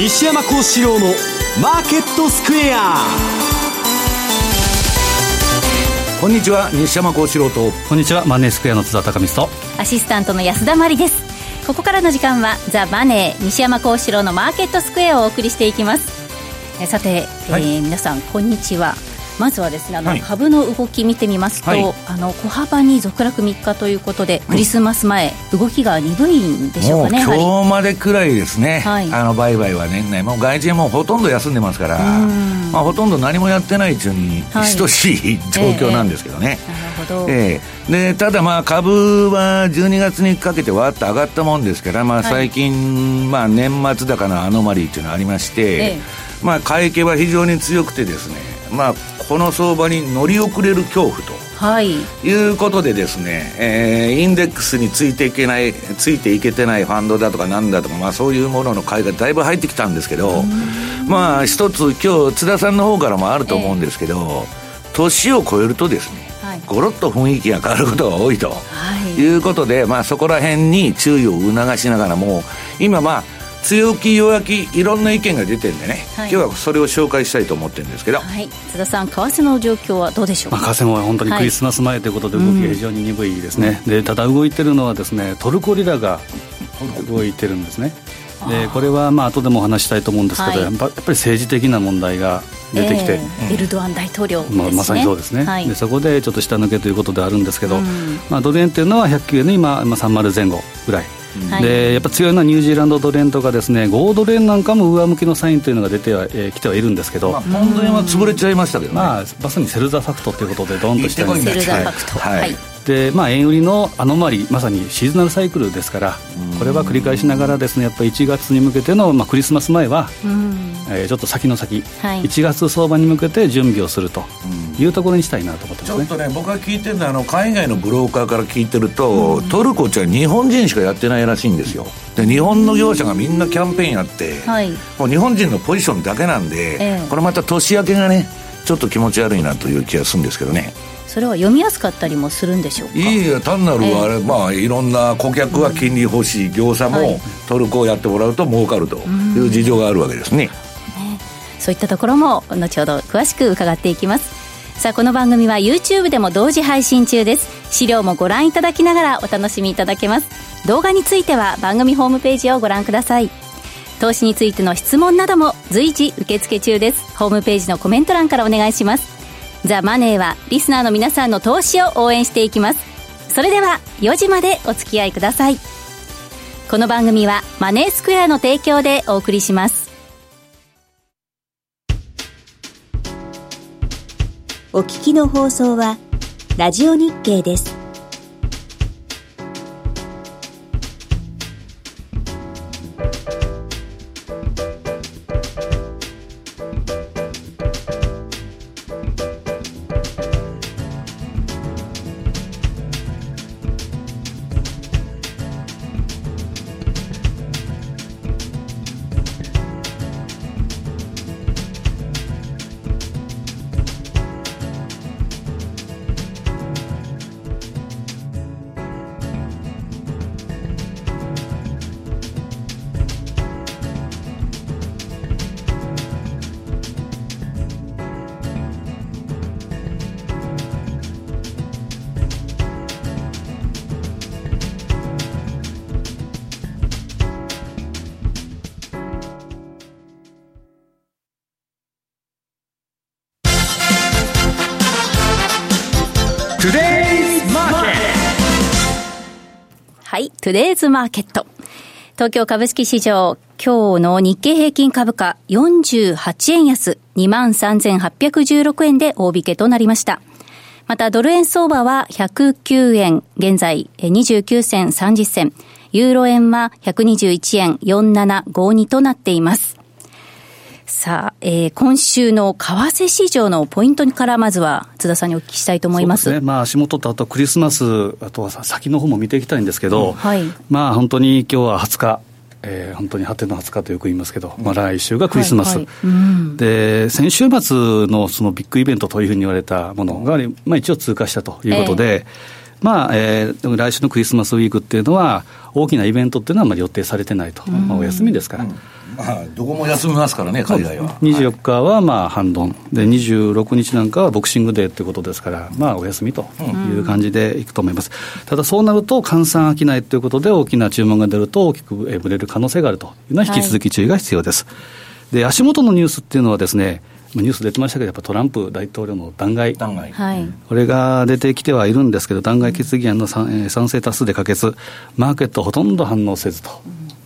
西山幸四郎のマーケットスクエア。こんにちは西山幸四郎と。こんにちはマネースクエアの津田隆光と。アシスタントの安田真理です。ここからの時間はザ・マネー西山幸四郎のマーケットスクエアをお送りしていきます。えさて、はい、えー、皆さんこんにちはまずはですねあの、はい、株の動き見てみますと、はい、あの小幅に続落3日ということでクリスマス前、うん、動きが鈍いんでしょうかね今日までくらいですね、はい、あの売買は年内もう外人もほとんど休んでますから、まあ、ほとんど何もやってない中に等しい、状況なんですけどね、えー、なるほど、えー、でただまあ株は12月にかけてわっと上がったもんですから、まあ、最近、まあ、年末高のアノマリーっていうのがありまして、えー、まあ、買い気は非常に強くてですねまあ、この相場に乗り遅れる恐怖と。はい、いうことでですね、えー、インデックスについていけないついていけてないファンドだとかなんだとか、まあ、そういうものの買いがだいぶ入ってきたんですけどまあ一つ今日津田さんの方からもあると思うんですけど、えー、年を超えるとですね、はい、ゴロッと雰囲気が変わることが多いと、はい、いうことで、まあ、そこら辺に注意を促しながらも今まあ強気弱気いろんな意見が出てるんでね、はい、今日はそれを紹介したいと思ってるんですけど、はい、津田さん為替の状況はどうでしょうか、まあ、為替も本当にクリスマス前ということで動きが非常に鈍いですね、うん、でただ動いてるのはですねトルコリラが動いてるんですね。でこれはまあ後でもお話したいと思うんですけど、はい、やっぱり政治的な問題が出てきて、えー、エルドアン大統領、ね、まあ、まさにそうですね、はい、でそこでちょっと下抜けということであるんですけど、うん、まあ、ドル円というのは109円の今、まあ、30前後ぐらいでやっぱ強いのはニュージーランドドル円とかですね豪ドル円なんかも上向きのサインというのが出ては、えー、来てはいるんですけど、まあ、ポンド円は潰れちゃいましたけどね、まあ、まさに sell the fact ということでドンとした sell the fact。はい、はいでまあ、円売りのアノマリーまさに seasonal cycle ですからこれは繰り返しながらですねやっぱり1月に向けての、まあ、クリスマス前は、えー、ちょっと先の先、はい、1月相場に向けて準備をするというところにしたいなと思ってます、ね、ちょっとね僕が聞いてるのはあの海外のブローカーから聞いてると、トルコって日本人しかやってないらしいんですよ。で日本の業者がみんなキャンペーンやって、はい、もう日本人のポジションだけなんで、えー、これまた年明けがねちょっと気持ち悪いなという気がするんですけどねそれは読みやすかったりもするんでしょうか？いいや単なるあれ、えー、まあいろんな顧客は金利欲しい業者もトルコをやってもらうと儲かるという事情があるわけですね、ね、そういったところも後ほど詳しく伺っていきます。さあこの番組は YouTube でも同時配信中です。資料もご覧いただきながらお楽しみいただけます。動画については番組ホームページをご覧ください。投資についての質問なども随時受付中です。ホームページのコメント欄からお願いしますザ・マネーはリスナーの皆さんの投資を応援していきます。それでは4時までお付き合いください。この番組はマネースクエアの提供でお送りします。お聞きの放送はラジオ日経です。トゥデイズマーケット。東京株式市場、今日の日経平均株価48円安、23,816円で大引けとなりました。また、ドル円相場は109円、現在29銭30銭、ユーロ円は121円4752となっています。さあ、えー、今週の為替市場のポイントからまずは津田さんにお聞きしたいと思います。ね、まあ足元とあとクリスマス、あとは先の方も見ていきたいんですけど、うん、はい、まあ本当に今日は20日、えー、本当に果ての20日とよく言いますけど、まあ、来週がクリスマス、はいはい。うん、で先週末のそのビッグイベントというふうに言われたものが、まあ、一応通過したということで、えーまあ、えー、来週のクリスマスウィークっていうのは、大きなイベントっていうのはあまり予定されてないと、まあ、お休みですから。まあ、どこも休みますからね、海外は。24日はまあ反論、で26日なんかはボクシングデーということですから、まあ、お休みという感じでいくと思います、ただそうなると、換算商いということで、大きな注文が出ると、大きくぶれる可能性があるというのは、引き続き注意が必要です。はい、で足元のニュースっていうのはですね、ニュース出てましたけど、やっぱトランプ大統領の弾劾、弾劾。これが出てきてはいるんですけど、弾劾決議案の賛成多数で可決、マーケットほとんど反応せずと。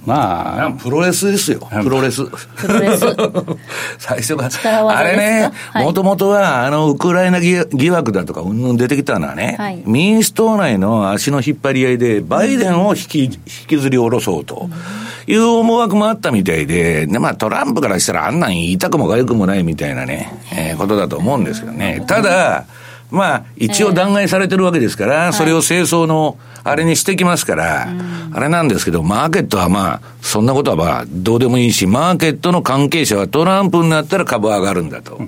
まあ、プロレスですよ、プロレス。プロレス。最初が、あれね、もともとは、あの、ウクライナ疑惑だとか、うんぬん出てきたのはね、はい、民主党内の足の引っ張り合いで、バイデンを引き、引きずり下ろそうと。いう思惑もあったみたいで、で、まあトランプからしたらあんなん言いたくもかゆくもないみたいなね、えー、ことだと思うんですけどね。ただ、まあ、一応弾劾されてるわけですから、それを清掃の、あれにしてきますから、あれなんですけど、マーケットはまあ、そんなことはまあ、どうでもいいし、マーケットの関係者はトランプになったら株上がるんだと。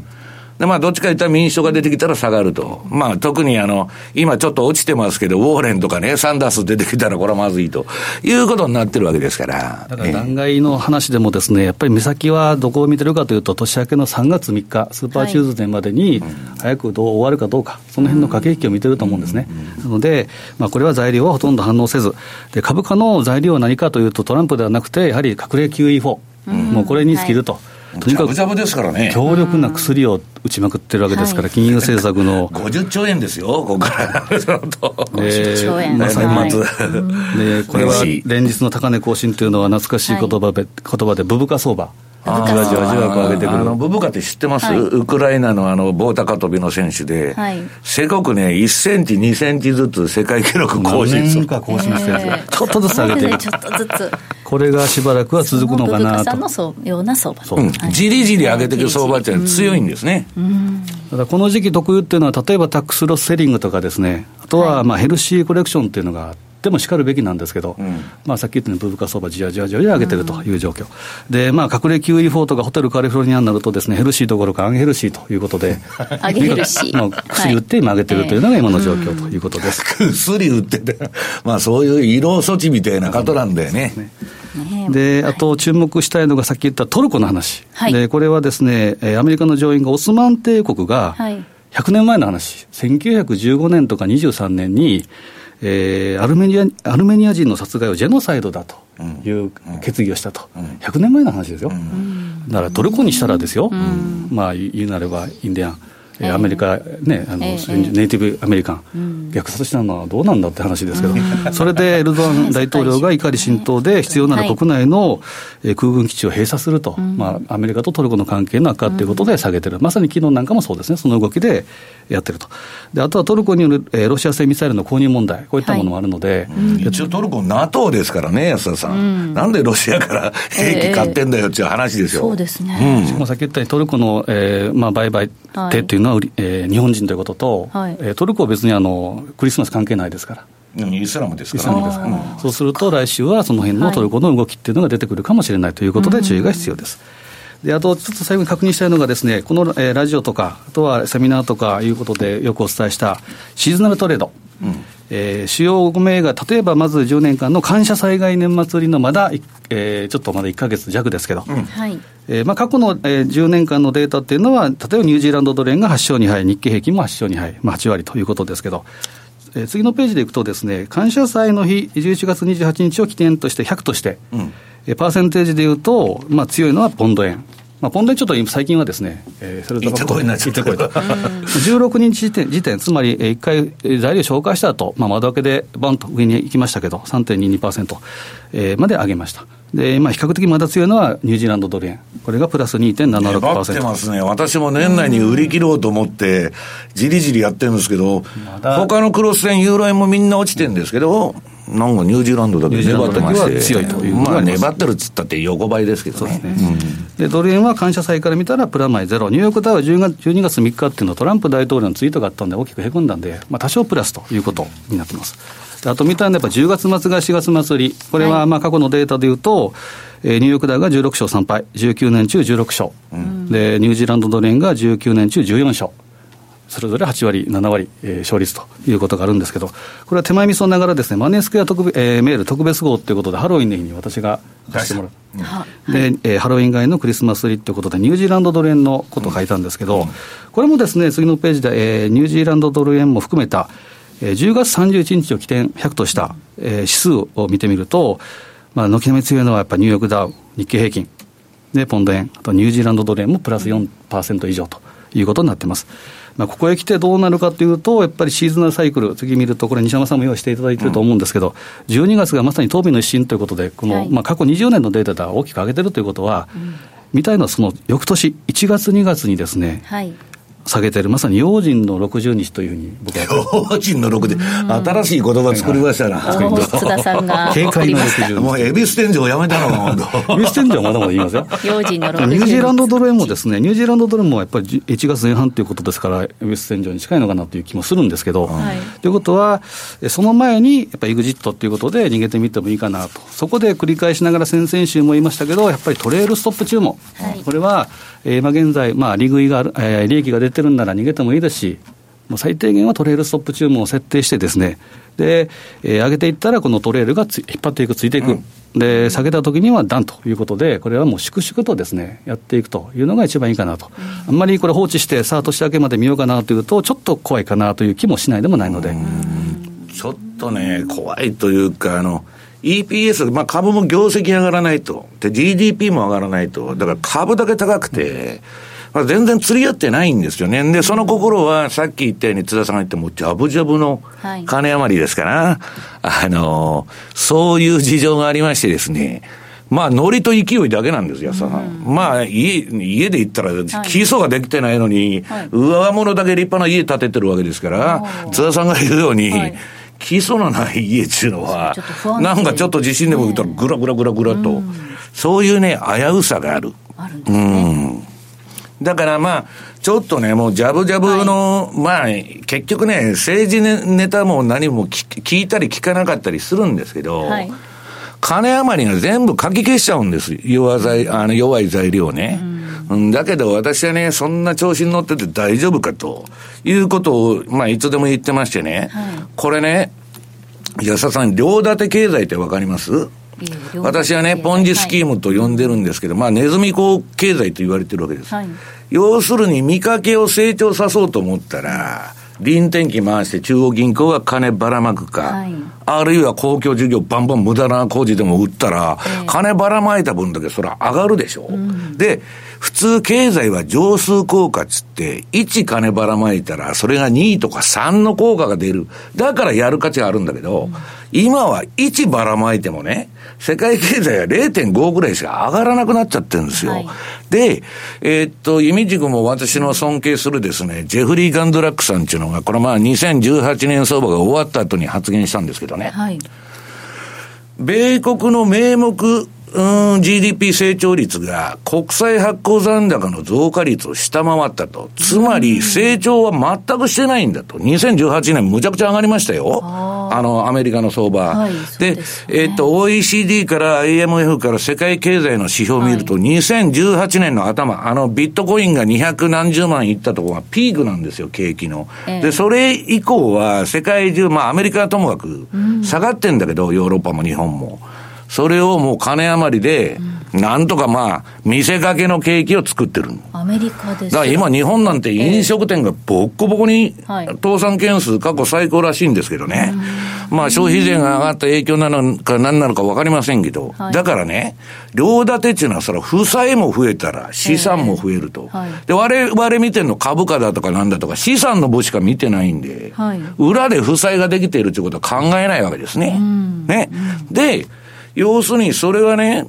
で、まあ、どっちか言ったら民主党が出てきたら下がると。まあ、特にあの、今ちょっと落ちてますけど、ウォーレンとかね、サンダース出てきたらこれはまずいということになってるわけですから。だから弾劾の話でもですね、やっぱり目先はどこを見てるかというと、年明けの3月3日、スーパーチューズデーまでに、早くどう終わるかどうか、その辺の駆け引きを見てると思うんですね。なので、まあ、これは材料はほとんど反応せず、で、株価の材料は何かというと、トランプではなくて、やはり隠れ QE4、もうこれに尽きると。はいとにかくですからね。強力な薬を打ちまくってるわけですから、金融政策の 50兆円ですよ、ここから、50 円、まあ、年末、でこれは連日の高値更新というのは、懐かしい言葉で、言葉でブブカ相場。じわじわじわ上げてくる。あの、ブブカって知ってます、はい、ウクライナのあの、棒高跳びの選手で、はい、せこくね、1センチ、2センチずつ世界記録更新する。か更新してるんですちょっとずつ上げてる。ちょっとずつ。これがしばらくは続くのかなと。さんのそうような相場。うん。じりじり上げていく相場って強いんですね。ただこの時期特有っていうのは、例えばタックスロスセリングとかですね、あとはまあヘルシーコレクションっていうのがあって、ってもしかるべきなんですけど、うん、まあ、さっき言ったように、ブブカ相場、じわじわじわじわ上げてるという状況、うん、で、まあ、隠れ QE4 とかホテルカリフォルニアになるとです、ね、ヘルシーどころかアンヘルシーということで、アゲヘルシー。薬売って今上げてるというのが今の状況ということです。薬売ってて、まあ、そういう医療措置みたいなことなんだよね。で、あと注目したいのがさっき言ったトルコの話。はい、で、これはですね、アメリカの上院がオスマン帝国が、100年前の話、1915年とか23年に、えー、アルメニアアルメニア人の殺害をジェノサイドだという決議をしたと、うん、100年前の話ですよ、うん、だからトルコにしたらですよ、うん、まあ言うなればインディアン、えー、アメリカ、ね、あの、えー、ネイティブアメリカン、うん、虐殺したのはどうなんだって話ですけど、それでエルドアン 大統領が怒り浸透で、必要なら国内の空軍基地を閉鎖すると、まあ、アメリカとトルコの関係の悪化ということで下げてる、まさに昨日なんかもそうですね、その動きでやってると。であとはトルコによる、えー、ロシア製ミサイルの購入問題、こういったものもあるので、はい、一応トルコ、NATO ですからね、安田さん、うん、なんでロシアから兵器買ってんだよっていう話ですよ。そうですね、うん、しかもさっき言ったように、トルコの、えーまあ、売買手っていうのは、はい、えー、日本人ということと、はい、えー、トルコは別にあのクリスマス関係ないですから。イスラムですから、ね、そうすると、来週はその辺のトルコの動きっていうのが出てくるかもしれないということで、注意が必要です。であと、ちょっと最後に確認したいのがです、ね、この、えー、ラジオとか、あとはセミナーとかいうことでよくお伝えしたシーズナルトレード。うん。えー、主要5銘柄、例えばまず10年間の感謝災害年末売りのまだ、えー、ちょっとまだ1か月弱ですけど、うん。えーまあ、過去の、えー、10年間のデータっていうのは、例えばニュージーランドドル円が8勝2敗、日経平均も8勝2敗、まあ、8割ということですけど、えー、次のページでいくとですね、感謝祭の日、11月28日を起点として100として、うん。パーセンテージでいうと、まあ、強いのはポンド円。まあ、ポンド円ちょっと最近はですね、えー、それとこいになっちゃった。16日時点、時点つまり1回材料紹介した後、まあ、窓開けでバンと上に行きましたけど、3.22%、えー、まで上げました。で、まあ、比較的まだ強いのはニュージーランドドル円。これがプラス2.76%。粘ってますね。私も年内に売り切ろうと思って、じりじりやってるんですけど、他のクロス円、ユーロ円もみんな落ちてるんですけど、なんかニュージーランドだけ粘ってまして、強いというまあ粘ってるっつったって横ばいですけどね。で、ドル円は感謝祭から見たらプラマイゼロ、ニューヨークダウは10月12月3日っていうのはトランプ大統領のツイートがあったんで、大きくへこんだんで、まあ、多少プラスということになってます。あと見たんで、やっぱ10月末が4月末売り、これはまあ過去のデータでいうと、えー、ニューヨークダウが16勝3敗、19年中16勝、うん、で、ニュージーランドドル円が19年中14勝。それぞれ8割、7割、えー、勝率ということがあるんですけど、これは手前味噌ながらですね、マネースクエア特別、えー、メール特別号ということで、ハロウィンの日に私が出してもらう。うん、で、えー、ハロウィン街のクリスマスリーということで、ニュージーランドドル円のことを書いたんですけど、うん、これもですね、次のページで、えー、ニュージーランドドル円も含めた、えー、10月31日を起点100とした、えー、指数を見てみると、まあ、軒並み強いのはやっぱりニューヨークダウ、日経平均、で、ポンド円、あとニュージーランドドル円もプラス4%以上ということになってます。まあ、ここへ来てどうなるかというと、やっぱりシーズナルサイクル、次見ると、これ、西山さんも用意していただいていると思うんですけど、うん、12月がまさに東美の一新ということで、この、はい、まあ、過去20年のデータでは大きく上げてるということは、うん、みたいなその翌年、1月、2月にですね、はい下げてる、まさに用心の60日というふうに僕は。用心の60日、新しい言葉作りましたな。津田さんが。警戒の60日。もう、エビス天井やめたのか、エビス天井はまだまだ言いますよ。用心の60日。ニュージーランドドル円もですね、ニュージーランドドルもやっぱり1月前半ということですから、エビス天井に近いのかなという気もするんですけど、はい、ということは、その前に、やっぱりエグジットということで逃げてみてもいいかなと。そこで繰り返しながら先々週も言いましたけど、やっぱりトレールストップ注文。はい、これは、えー、今現在、まあ、利食いがある、えー、利益が出てるんなら逃げてもいいですし、もう最低限はトレールストップ注文を設定してですね、で、えー、上げていったら、このトレールが引っ張っていく、ついていく、うん、で、下げたときにはダンということで、これはもう粛々とですね、やっていくというのが一番いいかなと。うん、あんまりこれ放置して、さあ、年明けまで見ようかなというと、ちょっと怖いかなという気もしないで。もないので。ちょっとね、怖いというか、あの、EPS、まあ、株も業績上がらないと、で、GDP も上がらないと、だから株だけ高くて、まあ、全然釣り合ってないんですよね。で、その心は、さっき言ったように津田さんが言っても、ジャブジャブの金余りですから、はい、あの、そういう事情がありましてですね、まあ、ノリと勢いだけなんですよ、さ、うん、まあ、家、家で言ったら、基礎ができてないのに、はい、上物だけ立派な家建ててるわけですから、津田さんが言うように、はい。基礎のない家っていうのは、なんかちょっと地震でも言ったら、ぐらぐらぐらぐらと、そういうね、危うさがある。あるんですね。うんだからまあ、ちょっとね、もうジャブジャブの、はい、まあ、結局ね、政治ネタも何も聞いたり聞かなかったりするんですけど、はい、金余りが全部かき消しちゃうんです。弱材、あの弱い材料ね。うん、だけど私はね、そんな調子に乗ってて大丈夫かということを、まあ、いつでも言ってましてね、はい、これね、安田さん、両立て経済ってわかります？私はね、ポンジスキームと呼んでるんですけど、まあ、ネズミ講経済と言われてるわけです。はい、要するに、見かけを成長さそうと思ったら、臨転機回して中央銀行が金ばらまくか、はい、あるいは公共事業バンバン無駄な工事でも売ったら、えー、金ばらまいた分だけそれは上がるでしょ。うん、で、普通経済は乗数効果っつって、1金ばらまいたら、それが2とか3の効果が出る。だからやる価値があるんだけど、うん、今は1ばらまいてもね、世界経済は0.5ぐらいしか上がらなくなっちゃってるんですよ。はい、で、えー、っと、イミジクも私の尊敬するですね、ジェフリー・ガンドラックさんっていうのが、これまあ2018年相場が終わった後に発言したんですけどね。はい、米国の名目うん、GDP 成長率が国際発行残高の増加率を下回ったと。つまり、成長は全くしてないんだと。2018年むちゃくちゃ上がりましたよ。あの、アメリカの相場。はい、で、ね、えっ、と、OECD から IMF から世界経済の指標を見ると、はい、2018年の頭、あの、ビットコインが200何十万いったところがピークなんですよ、景気の。えー、で、それ以降は世界中、まあアメリカはともかく下がってんだけど、ヨーロッパも日本も。それをもう金余りで、なんとかまあ、見せかけの景気を作ってる。アメリカですだから今日本なんて飲食店がボッコボコに、倒産件数過去最高らしいんですけどね。まあ消費税が上がった影響なのか何なのか分かりませんけど、だからね、両立てっていうのはそれ負債も増えたら資産も増えると。で、我々見てるの株価だとかなんだとか資産の部しか見てないんで、裏で負債ができているということは考えないわけですね。ね。で、要するにそれはね、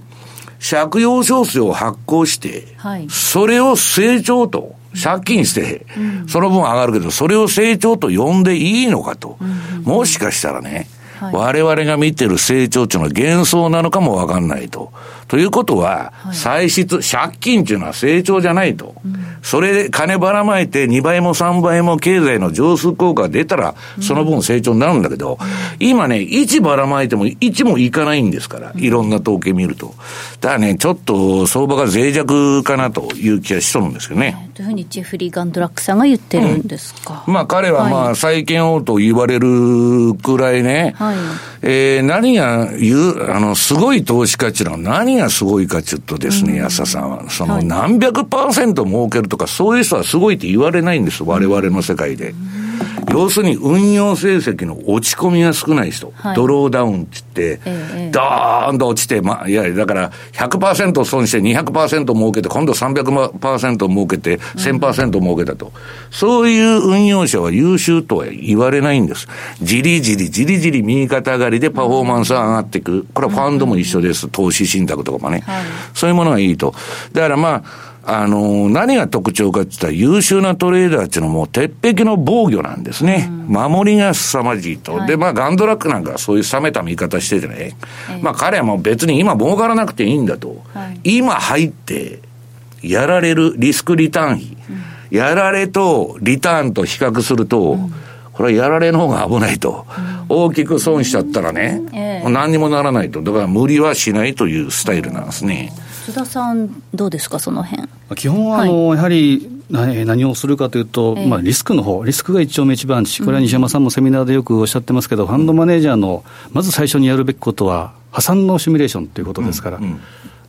借用証書を発行して、はい、それを成長と、借金して、その分上がるけど、それを成長と呼んでいいのかと。もしかしたらね、はい、我々が見てる成長っていうのは幻想なのかもわかんないと。ということは、歳出、借金っていうのは成長じゃないと。うん、それで金ばらまいて2倍も3倍も経済の上数効果が出たら、その分成長になるんだけど、うん、今ね、1ばらまいても1もいかないんですから、いろんな統計見ると。だからね、ちょっと相場が脆弱かなという気がしとるんですよね。というふうにジェフリー・ガンドラックさんが言ってるんですか？うん、まあ彼はまあ債券王と言われるくらいね、はい、えー、何が言う、あの、すごい投資価値の何がすごいかちょっとですね、安田さんは。その何百パーセント儲けるとか、そういう人はすごいって言われないんです、我々の世界で。要するに運用成績の落ち込みが少ない人、はい、ドローダウンって言って、ドーンと落ちて、まあ、いや、だから100%損して200%儲けて、今度300%儲けて1000%儲けたと、うん、そういう運用者は優秀とは言われないんです。じりじりじりじり右肩上がりでパフォーマンスが上がっていく。これはファンドも一緒です。投資信託とかもね。はい、そういうものがいいと。だからまあ、あの、何が特徴かって言ったら優秀なトレーダーっていうのはもう鉄壁の防御なんですね。うん、守りが凄まじいと。はい、で、まあガンドラックなんかそういう冷めた見方しててね。まあ彼はもう別に今儲からなくていいんだと。はい、今入ってやられるリスクリターン費。うん、やられとリターンと比較すると、うんこれはやられの方が危ないと。大きく損しちゃったらね、ええ、何にもならないと。だから無理はしないというスタイルなんですね。津田さん、どうですか、その辺？基本はあの、はい、やはり何をするかというと、えー、まあ、リスクの方リスクが一丁目一番地、これは西山さんもセミナーでよくおっしゃってますけど、うん、ファンドマネージャーのまず最初にやるべきことは、破産のシミュレーションということですから、うんうん、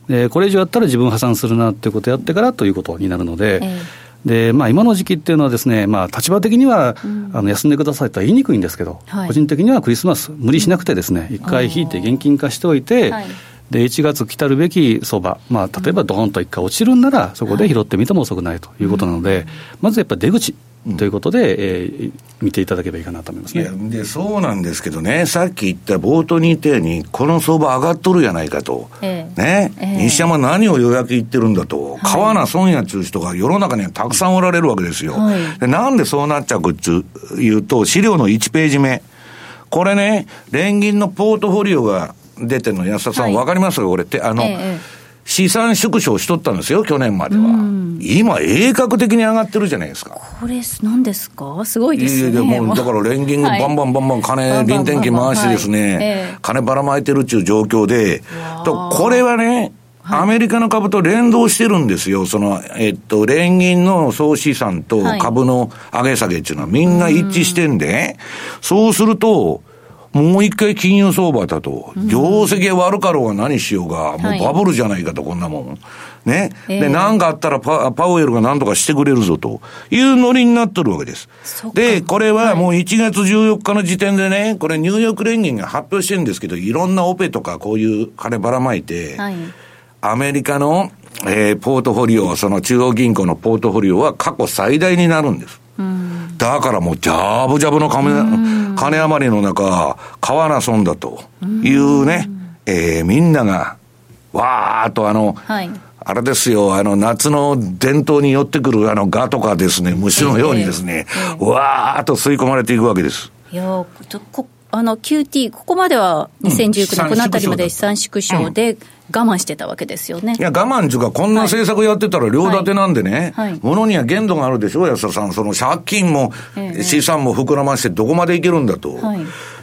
でこれ以上やったら自分破産するなということをやってからということになるので。えーでまあ、今の時期っていうのはですね、まあ、立場的には、うん、あの休んでくださいとは言いにくいんですけど、はい、個人的にはクリスマス、無理しなくてですね、一回引いて現金化しておいて、はいで1月来たるべき相場、まあ、例えばどーンと一回落ちるんなら、そこで拾ってみても遅くないということなので、まずやっぱり出口。ということで、えー、見ていただければいいかなと思いますね。でそうなんですけどね、さっき言った冒頭に言ったように、この相場上がっとるやないかと、えー、ね、えー、西山何を予約言ってるんだと、買わな損やっちゅう人が世の中にはたくさんおられるわけですよ。はい、でなんでそうなっちゃうかっていうと、資料の1ページ目、これね、連銀のポートフォリオが出てるの、安田さん、わ、かります？よ、俺って。あの、ええ、資産縮小しとったんですよ、去年までは。今、鋭角的に上がってるじゃないですか。これ、なんですか？すごいですね。いやいや、もう、だから連銀がバンバンバンバン金、臨転機回してですね、金ばらまいてるっていう状況で、とこれはね、アメリカの株と連動してるんですよ。その、えっと、連銀の総資産と株の上げ下げっていうのはみんな一致してんで、そうすると、もう一回金融相場だと、業績悪かろうが何しようが、もうバブルじゃないかと、こんなもん。ね。で、何かあったらパパウエルが何とかしてくれるぞというノリになってるわけです。で、これはもう1月14日の時点でね、これニューヨーク連銀が発表してるんですけど、いろんなオペとかこういう金ばらまいて、はい、アメリカの、えー、ポートフォリオ、その中央銀行のポートフォリオは過去最大になるんです。だからもう、ジャブジャブの金金余りの中、買わな損だというね、えー、みんなが、わーっとあの、はい、あれですよ、あの、夏の伝統に寄ってくるあの、ガとかですね、虫のようにですね、えーえー、わーっと吸い込まれていくわけです。いやあの QT、ここまでは2019年、このあたりまで資産縮小で、我慢してたわけですよね。いや、我慢っていうか、こんな政策やってたら両立てなんでね、はいはい、物には限度があるでしょ、安田さん。その借金も、資産も膨らましてどこまでいけるんだと。はい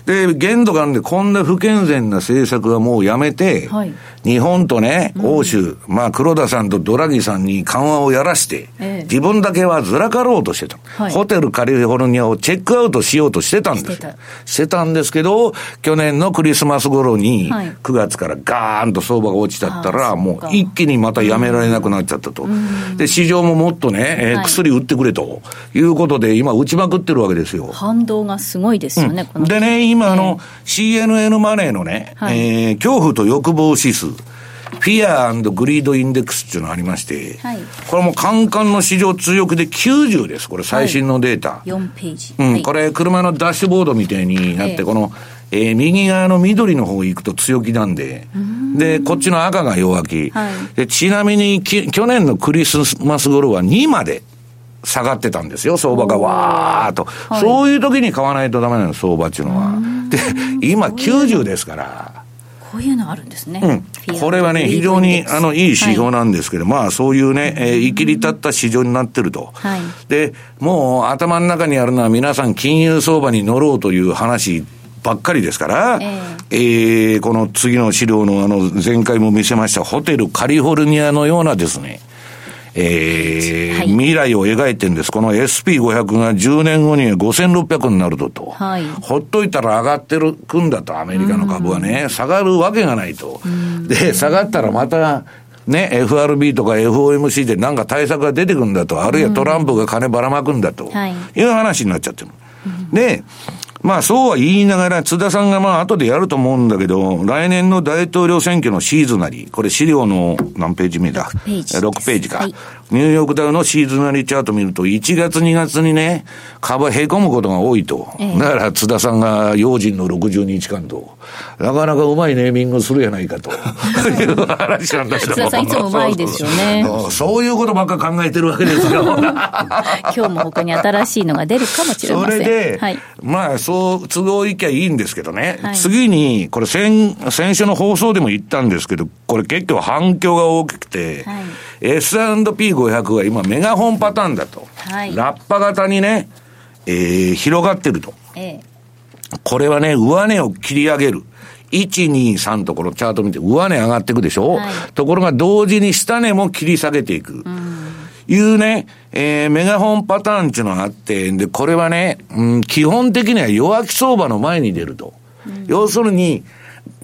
で、限度があるんで、こんな不健全な政策はもうやめて、はい、日本とね、欧州、うん、まあ黒田さんとドラギさんに緩和をやらして、え自分だけはずらかろうとしてた、はい、ホテルカリフォルニアをチェックアウトしようとしてたんです。してた。んですけど、去年のクリスマス頃に、9月からガーンと相場が落ちちゃったら、もう一気にまたやめられなくなっちゃったと。うん、で、市場ももっとね、えー、薬売ってくれということで、今打ちまくってるわけですよ。反動がすごいですよね、うん、でね、今、あの、CNN マネーのね、はい、えー、恐怖と欲望指数。 Fear Greed Index っていうのがありまして、はい、これもカンカンの超強気で90です。これ最新のデータ。はい、4ページ。うん、これ車のダッシュボードみたいになって、この、えー、右側の緑の方行くと強気なんで、で、こっちの赤が弱気。はい、でちなみにき、去年のクリスマス頃は2まで下がってたんですよ、相場がわーっと。はい、そういう時に買わないとダメなの、相場っていうのは。で、今90ですから。こういうのあるんですね。うん。これはね、非常に、あの、いい指標なんですけど、はい、まあ、そういうね、えー、生きり立った市場になってると。はい。で、もう、頭の中にあるのは皆さん金融相場に乗ろうという話ばっかりですから、えー、えー、この次の資料のあの、前回も見せました、ホテルカリフォルニアのようなですね、えー、はい、未来を描いてるんです。この SP500 が10年後に5600になるとと。はい、ほっといたら上がってるくんだと、アメリカの株はね、下がるわけがないと。で、下がったらまた、ね、FRB とか FOMC でなんか対策が出てくるんだと、あるいはトランプが金ばらまくんだと、い。う話になっちゃってる。で、まあそうは言いながら、津田さんがまあ後でやると思うんだけど、来年の大統領選挙のシーズナリー、これ資料の何ページ目だ ?6 ページ。6ページか。はいニューヨークダウのシーズナリーチャート見ると、1月2月にね、株へこむことが多いと。だから津田さんが用心の60日間と、なかなかうまいネーミングするやないかと いう話なんだけど。津田さんいつもうまいですよねそういうことばっか考えてるわけですよ。今日も他に新しいのが出るかもしれません。それで、はい、まあ、そう、都合いきゃいいんですけどね。はい、次に、これ先、先週の放送でも言ったんですけど、これ結構反響が大きくて、はい S&P500 は今メガホンパターンだと。はい、ラッパ型にね、えー、広がってると。ええ、これはね、上値を切り上げる。1、2、3とこのチャート見て、上値上がっていくでしょ、はい、ところが同時に下値も切り下げていく。いうね、えー、メガホンパターンっていうのがあって、で、これはね、うん、基本的には弱気相場の前に出ると。うん、要するに、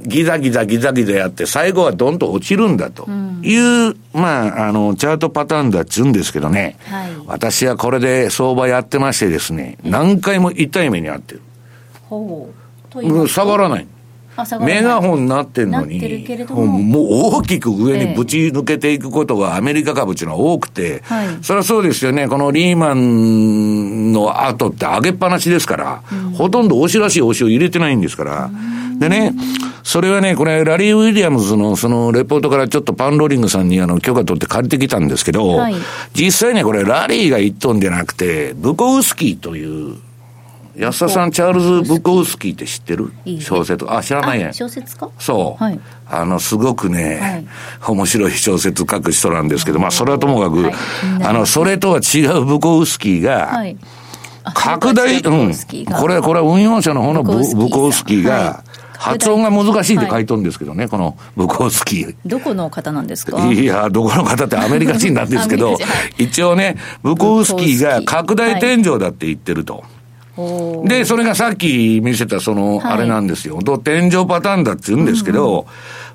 ギザギザギザギザやって、最後はどんと落ちるんだという、うん、まあ、あの、チャートパターンだっつうんですけどね、はい、私はこれで相場やってましてですね、何回も痛い目に遭ってる。ほう。下がらない。メガホンになってんのに、も。う大きく上にぶち抜けていくことがアメリカ株っていうのは多くて、はい、それはそうですよね、このリーマンの後って上げっぱなしですから、うん、ほとんど押しらしい押しを入れてないんですから、でね、それはね、これ、ラリー・ウィリアムズのそのレポートからちょっとパンローリングさんにあの許可取って借りてきたんですけど、はい、実際ね、これ、ラリーが言っとんじゃなくて、ブコウスキーという、安田さん、チャールズ・ブコウスキーって知ってる？小説。あ、知らないや小説か？そう。はい、あの、すごくね、はい、面白い小説書く人なんですけど、まあ、それはともかく、はい、あの、それとは違うブコウスキーが、はい。拡大、うん。これ、これは運用者の方のブブコウスキー。が、発音が難しいって書いとるんですけどね、はい、このブコウスキー。どこの方なんですか？いや、どこの方ってアメリカ人なんですけど、はい、一応ね、ブコウスキーが拡大天井だって言ってると。はい、で、それがさっき見せたその、あれなんですよ。と天井パターンだって言うんですけど、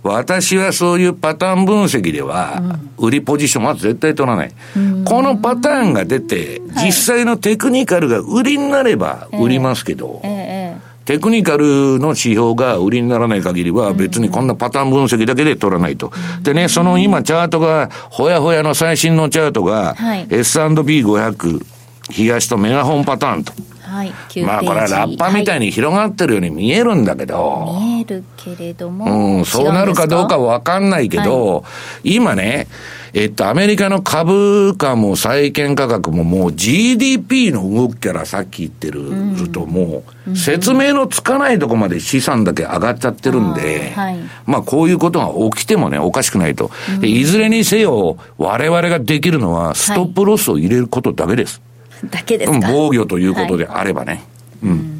うん。うん、私はそういうパターン分析では、売りポジションは絶対取らない。うん、このパターンが出て、実際のテクニカルが売りになれば売りますけど、えーえーテクニカルの指標が売りにならない限りは別にこんなパターン分析だけで取らないと。でね、その今チャートが、ほやほやの最新のチャートが、はい、S&P500、東とメガホンパターンと。はい、まあこれはラッパみたいに広がってるように見えるんだけど。見えるけれども。うん、そうなるかどうかわかんないけど、はい、今ね、えっと、アメリカの株価も債券価格ももう GDP の動きからさっき言ってるともう、説明のつかないとこまで資産だけ上がっちゃってるんで、はい、まあこういうことが起きてもね、おかしくないと。いずれにせよ、我々ができるのはストップロスを入れることだけです。だけですか、防御ということであればね。うん。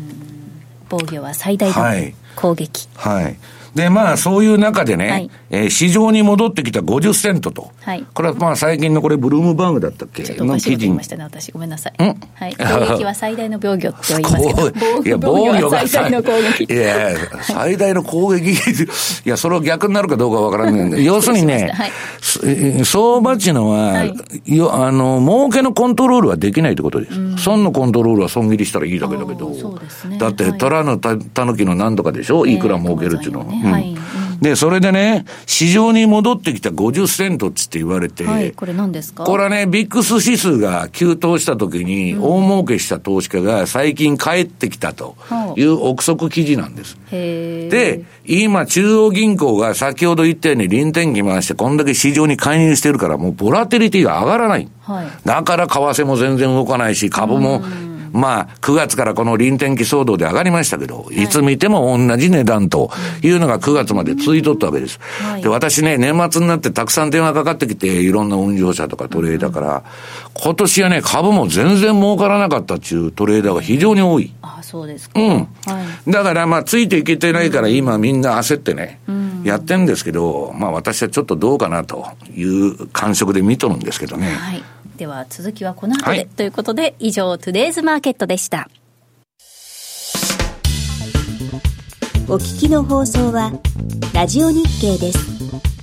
防御は最大の攻撃。はい、はいで、まあ、そういう中でね、はい、えー、市場に戻ってきた50セントと。はい。これはまあ、最近のこれ、ブルームバーグだったっけ？ちょっとおかしい言いましたね、私。ごめんなさい。うんはい。攻撃は最大の防御って言いますけど。いや、防御が最大の攻撃。いや、最大の攻撃。いや、それは逆になるかどうかわからないんで。要するにね、はい、相場っていうのは、はい、よあの、儲けのコントロールはできないってことです。損のコントロールは損切りしたらいいだけだけど。そうですね。だって、虎のたぬきの何とかでしょ？いくら儲けるっていうのは。はい。で、それでね、市場に戻ってきた50セントって言われて、はい、これ何ですか？これはね、ビックス指数が急騰した時に、大儲けした投資家が最近帰ってきたとい。う憶測記事なんです。で、今中央銀行が先ほど言ったように臨転機回してこんだけ市場に介入してるからもうボラテリティが上がらない。はい、だから為替も全然動かないし、株もまあ、9月からこの臨転機騒動で上がりましたけど、いつ見ても同じ値段というのが9月まで続いとったわけです。はい、で、私ね、年末になってたくさん電話かかってきて、いろんな運用者とかトレーダーから、今年はね、株も全然儲からなかったっていうトレーダーが非常に多い。あ、そうですか。うん。はい、だから、まあ、ついていけてないから今みんな焦ってね、うん、やってんですけど、まあ、私はちょっとどうかなという感触で見とるんですけどね。はいでは続きはこの後で、はい、ということで以上トゥデイズマーケットでした。お聞きの放送はラジオ日経です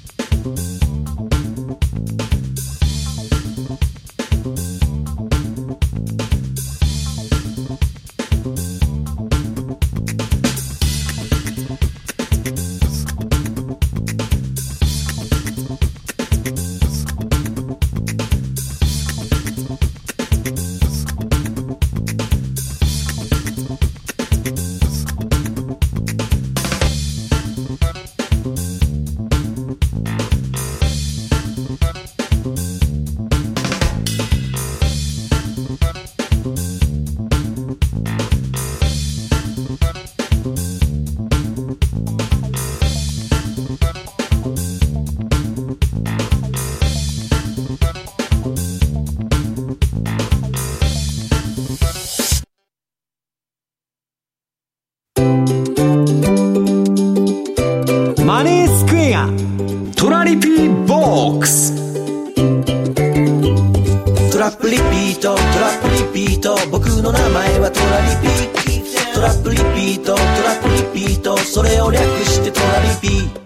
ピート僕の名前はトラリピトラップリピートトラップリピートそれを略してトラリピ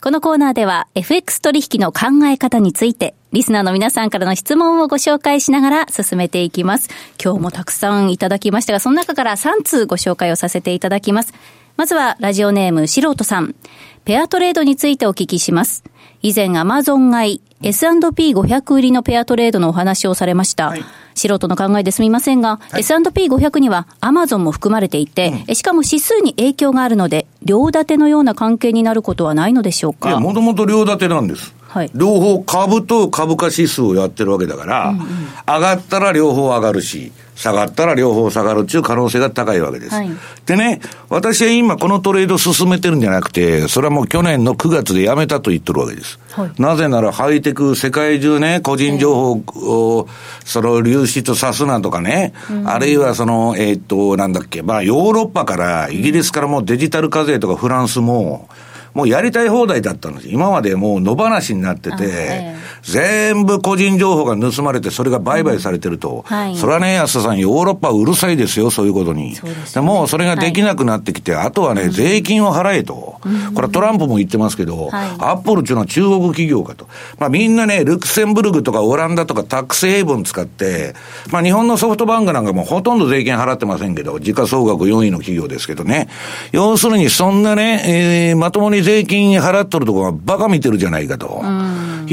このコーナーでは FX 取引の考え方について、リスナーの皆さんからの質問をご紹介しながら進めていきます。今日もたくさんいただきましたが、その中から3通ご紹介をさせていただきます。まずは、ラジオネーム、素人さん。ペアトレードについてお聞きします。以前、アマゾン買い、S&P500 売りのペアトレードのお話をされました。はい。素人の考えですみませんが、はい、S&P500 にはアマゾンも含まれていて、うん、しかも指数に影響があるので、両立てのような関係になることはないのでしょうか。いや、もともと両立てなんです。はい、両方株と株価指数をやってるわけだから、うんうん、上がったら両方上がるし、下がったら両方下がるっていう可能性が高いわけです。はい、でね、私は今このトレード進めてるんじゃなくて、それはもう去年の9月でやめたと言ってるわけです。はい、なぜならハイテク、世界中ね、個人情報を、それを流出さすなとかね、あるいはその、えー、っと、なんだっけ、まあヨーロッパから、イギリスからもデジタル課税とかフランスも、もうやりたい放題だったんです。今までもう野放しになってて、全部個人情報が盗まれて、それが売買されてると、うんはい、それはね、安田さん、ヨーロッパうるさいですよ、そういうことに。で、ね、もうそれができなくなってきて、はい、あとはね、税金を払えと。これトランプも言ってますけど、はい、アップルっていうのは中国企業かと。まあみんなね、ルクセンブルグとかオランダとかタックスヘイブン使って、まあ日本のソフトバンクなんかもほとんど税金払ってませんけど、時価総額4位の企業ですけどね。要するにそんなね、えー、まともに税金払っとるとこはバカ見てるじゃないかと。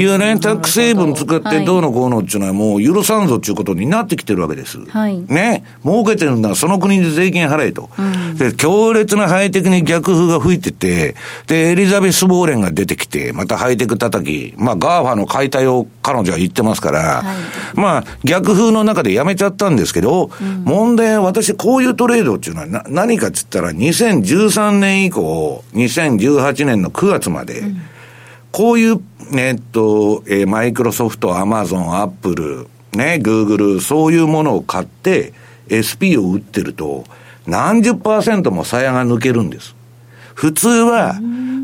いうね、タック成分使ってどうのこうのっていうのはもう許さんぞっていうことになってきてるわけです。はい、ね。儲けてるんだらその国で税金払えと。うん、で、強烈なハイテクに逆風が吹いてて、で、エリザベス・ウォーレンが出てきて、またハイテク叩き、まあ、 GAFA の解体を彼女は言ってますから、はい、まあ、逆風の中でやめちゃったんですけど、うん、問題は私こういうトレードっていうのはな何かっつったら、2013年以降、2018年の9月まで、うん。こういう、えっと、えー、マイクロソフト、アマゾン、アップル、ね、グーグル、そういうものを買って、SP を売ってると、何十パーセントも鞘が抜けるんです。普通は、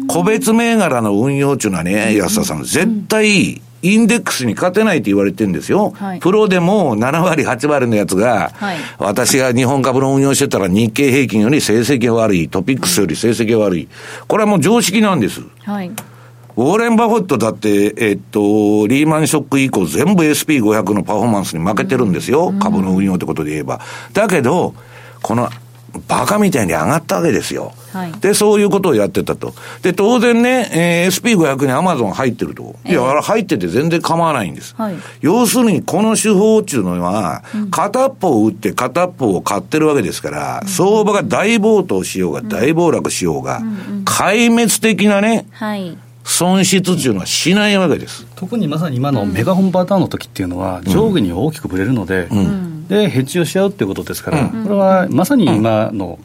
個別銘柄の運用っていうのはね、安田さん、絶対、インデックスに勝てないって言われてるんですよ。はい、プロでも7割、8割のやつが、はい、私が日本株の運用してたら日経平均より成績が悪い、トピックスより成績が悪い。これはもう常識なんです。はいウォーレン・バフェットだって、えっと、リーマンショック以降全部 SP500 のパフォーマンスに負けてるんですよ。うん、株の運用ってことで言えば。だけど、この、バカみたいに上がったわけですよ。はい、で、そういうことをやってたと。で、当然ね、えー、SP500 にアマゾン入ってると。いや、あれ入ってて全然構わないんです。はい、要するに、この手法っていうのは、片っぽを売って片っぽを買ってるわけですから、うん、相場が大暴騰しようが、大暴落しようが、壊滅的なね、はい損失っていうのはしないわけです。特にまさに今のメガホンパターンの時っていうのは、上下に大きくぶれるので、うん。でヘッジをし合うということですから、これはまさに今の、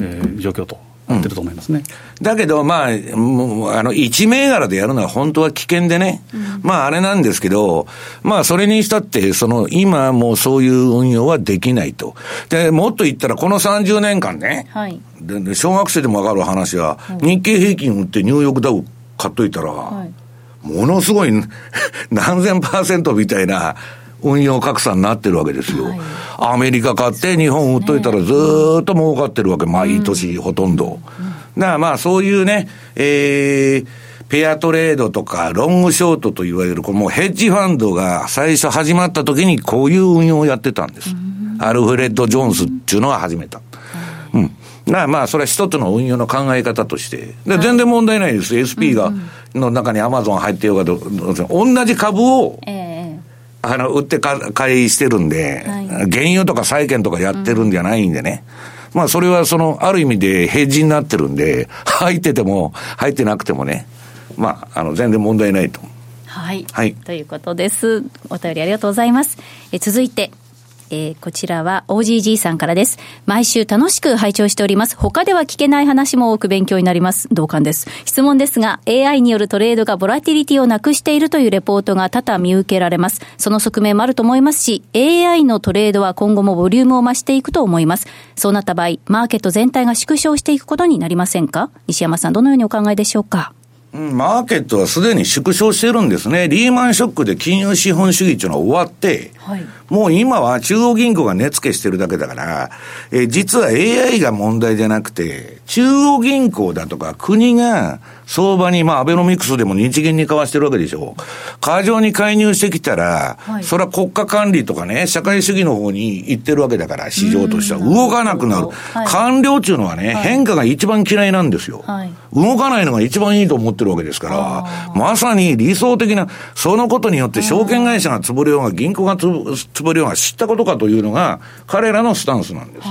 えー、状況となってると思いますね。だけど、まあ、もう、あの、1銘柄でやるのは本当は危険でね、うん、まあ、あれなんですけど、まあ、それにしたって、その、今もうそういう運用はできないと。で、もっと言ったら、この30年間ね、はい、で小学生でもわかる話は、日経平均売ってニューヨークダウ買っといたら、はい、ものすごい 何千パーセントみたいな、運用格差になってるわけですよ。はい、アメリカ買って日本売っといたらずっと儲かってるわけ、毎年ほとんど。だからまあそういうね、えー、ペアトレードとか、ロングショートといわれる、このヘッジファンドが最初始まった時にこういう運用をやってたんです。アルフレッド・ジョーンズっていうのは始めた。まあ、それは一つの運用の考え方として。で全然問題ないです。SP が、の中にアマゾン入ってようかと、同じ株を、あの、売って買いしてるんで、原油とか債券とかやってるんじゃないんでね。まあそれはその、ある意味で平時になってるんで、入ってても、入ってなくてもね、まあ、あの、全然問題ないと。はい。はい。ということです。お便りありがとうございます。え続いて、えー、こちらは OGG さんからです。毎週楽しく拝聴しております。他では聞けない話も多く勉強になります。同感です。質問ですが、AI によるトレードがボラティリティをなくしているというレポートが多々見受けられます。その側面もあると思いますし、AI のトレードは今後もボリュームを増していくと思います。そうなった場合、マーケット全体が縮小していくことになりませんか？西山さん、どのようにお考えでしょうか？マーケットはすでに縮小してるんですね。リーマンショックで金融資本主義っていうのは終わって、はい、もう今は中央銀行が値付けしてるだけだから、え実は AI が問題じゃなくて、中央銀行だとか国が相場に、まあ、アベノミクスでも日銀に交わしてるわけでしょ。過剰に介入してきたら、はい、それは国家管理とかね、社会主義の方に行ってるわけだから、市場としては。動かなくなる。はい、官僚っていうのはね、はい、変化が一番嫌いなんですよ。動かないのが一番いいと思ってるわけですから、まさに理想的な、そのことによって証券会社が潰れようが、銀行が潰れようが知ったことかというのが、彼らのスタンスなんです。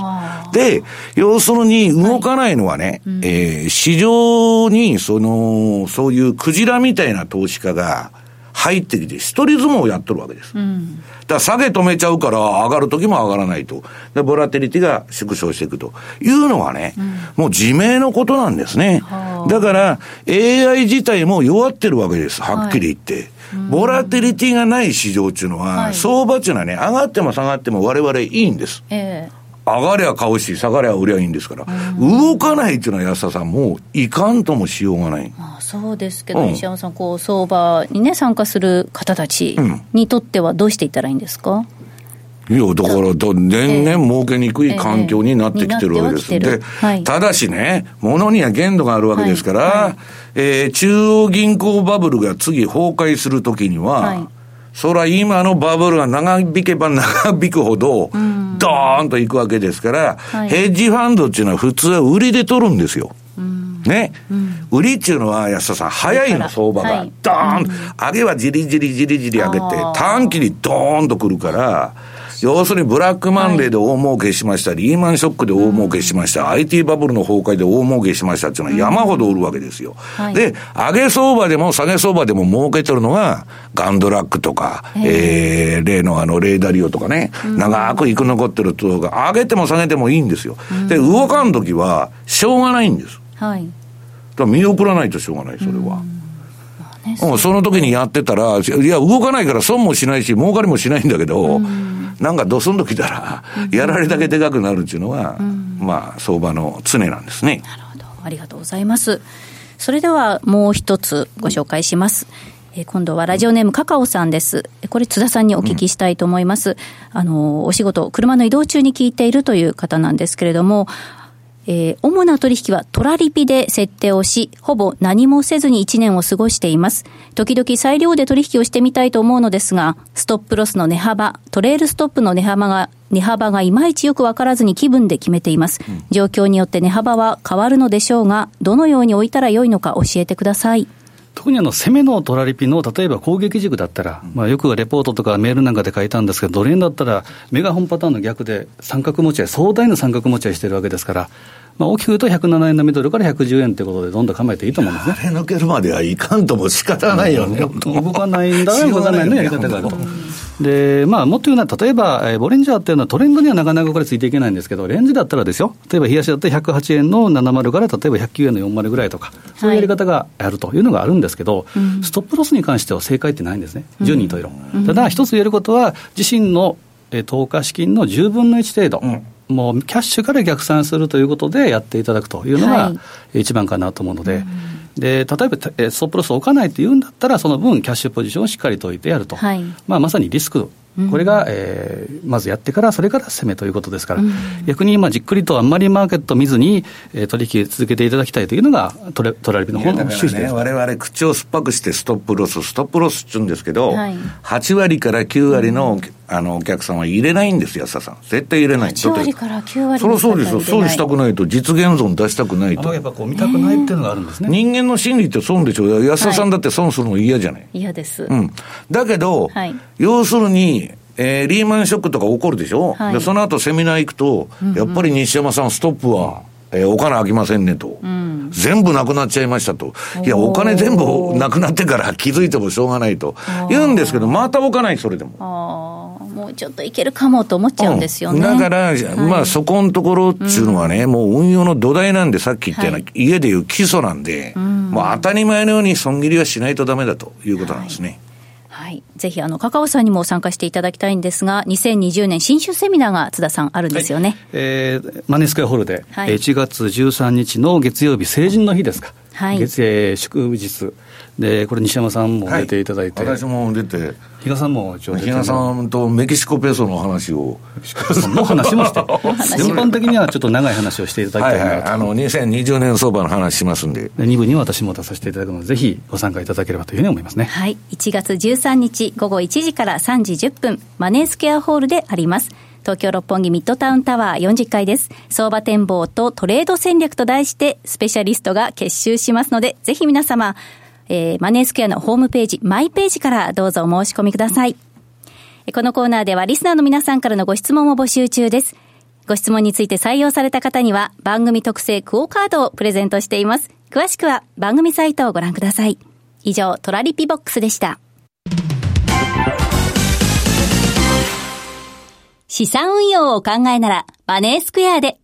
で、要するに動かないのはね、えー、市場にその、の、そういうクジラみたいな投資家が入ってきて、一人相撲をやっとるわけです。うん、だ下げ止めちゃうから上がる時も上がらないと。で、ボラテリティが縮小していくというのはね、うん、もう自明のことなんですね。だから AI 自体も弱ってるわけです。はっきり言って。はいボラテリティがない市場っていうのは、はい、相場っていうのはね、上がっても下がっても我々いいんです。えー上がりゃ買うし、下がりゃ売りゃいいんですから、動かないっていうのは安田さん、もういかんともしようがない。まあ、そうですけど、うん、西山さん、こう相場にね、参加する方たちにとっては、どうしていったらいいんですか、いや、だから、年々儲けにくい環境になってきてるわけです。えで、はい、ただしね、ものには限度があるわけですから、はい。はい、えー、中央銀行バブルが次崩壊するときには、はいそら今のバブルが長引けば長引くほど、ドーンといくわけですから、はい、ヘッジファンドっていうのは普通は売りで取るんですよ。ね、うん、売りっていうのは安田さん、早いの、相場が。はい、ドーン、上げはじりじりじりじり上げて、短期にドーンとくるから、要するにブラックマンデーで大儲けしました、はい、リーマンショックで大儲けしました、うん、IT バブルの崩壊で大儲けしましたっていうのは山ほど売るわけですよ。うん、で、上げ相場でも下げ相場でも儲けてるのが、ガンドラックとか、えー、例のあの、レーダリオとかね、うん、長く生き残ってるとが、上げても下げてもいいんですよ。で、動かんときは、しょうがないんです。はい。だ見送らないとしょうがない、それは。ね、その時にやってたら、いや、動かないから損もしないし、儲かりもしないんだけど、なんかドスンときたら、やられだけでかくなるっていうのは、まあ、相場の常なんですね。なるほど。ありがとうございます。それでは、もう一つご紹介します。え今度はラジオネームカカオさんです。これ津田さんにお聞きしたいと思います。うん、あの、お仕事、車の移動中に聞いているという方なんですけれども、えー、主な取引はトラリピで設定をし、ほぼ何もせずに1年を過ごしています。時々裁量で取引をしてみたいと思うのですが、ストップロスの値幅、トレールストップの値幅が、値幅がいまいちよくわからずに気分で決めています。状況によって値幅は変わるのでしょうが、どのように置いたらよいのか教えてください。特にあの攻めのトラリピの例えば攻撃軸だったら、まあ、よくレポートとかメールなんかで書いたんですけど、ドル円だったら、メガホンパターンの逆で三角持ち合い、壮大な三角持ち合いしてるわけですから、まあ、大きく言うと107円のミドルから110円ということで、どんどん構えていいと思うんですね。あれ抜けるまではいかんとも仕方ないよね。動かないんだら動かないのやり方が。あると。で、まあ、もっと言うのは、例えば、えー、ボリンジャーっていうのはトレンドにはなかなかこれついていけないんですけど、レンジだったらですよ、例えば冷やしだったら108円の70から例えば109円の40ぐらいとか、そういうやり方があるというのがあるんですけど、はい、ストップロスに関しては正解ってないんですね、10人といろ。ただ、一つ言えることは、自身の投下資金の10分の1程度、うんもうキャッシュから逆算するということでやっていただくというのが一番かなと思うので、はい、で例えばストップロスを置かないというんだったら、その分、キャッシュポジションをしっかりと置いてやると、はい、まあ、まさにリスク。これが、えー、まずやってから、それから攻めということですから、うん、逆に今、じっくりとあんまりマーケット見ずに、えー、取引続けていただきたいというのが、トレトラリピの方の趣旨です。われわれ口を酸っぱくしてストップロス、ストップロスっちゅうんですけど、はい、8割から9割の、あのお客さんは入れないんですよ、安田さん。絶対入れない。8割から9割そりゃそうですよ。損したくないと、実現損出したくないと。やっぱこう見たくないっていうのがあるんですね。人間の心理って損でしょ。安田さんだって損するの嫌じゃない。嫌です。うん。だけど、はい、要するに、えー、リーマンショックとか起こるでしょ、はい、でその後セミナー行くと、うんうん、やっぱり西山さん、ストップは、えー、お金あきませんねと、うん、全部なくなっちゃいましたと、いや、お金全部なくなってから気づいてもしょうがないと言うんですけど、また置かない、それでも。もうちょっといけるかもと思っちゃうんですよね。うん、だから、はい、まあそこのところっていうのはね、うん、もう運用の土台なんで、さっき言ったような、はい、家でいう基礎なんで、うん、もう当たり前のように損切りはしないとダメだということなんですね。はいはい。ぜひ、あの、カカオさんにも参加していただきたいんですが、2020年新種セミナーが津田さんあるんですよね。はい、えー、マネースクエアホールで、はい、1月13日の月曜日、成人の日ですか。はい。月、えー、祝日。で、これ西山さんも出ていただいて。はい、私も出て。比嘉さんも一応比嘉さんとメキシコペソの話を。の話もして。全般的にはちょっと長い話をしていただきたいなと。はいはい、あの、2020年相場の話しますんで。で2部には私も出させていただくので、ぜひご参加いただければというふうに思いますね。はい。1月13日午後1時から3時10分、マネースクエアホールであります。東京六本木ミッドタウンタワー40階です。相場展望とトレード戦略と題して、スペシャリストが結集しますので、ぜひ皆様、えー、マネースクエアのホームページ、マイページからどうぞお申し込みください。このコーナーではリスナーの皆さんからのご質問を募集中です。ご質問について採用された方には番組特製クオカードをプレゼントしています。詳しくは番組サイトをご覧ください。以上、トラリピボックスでした。資産運用をお考えなら、マネースクエアで。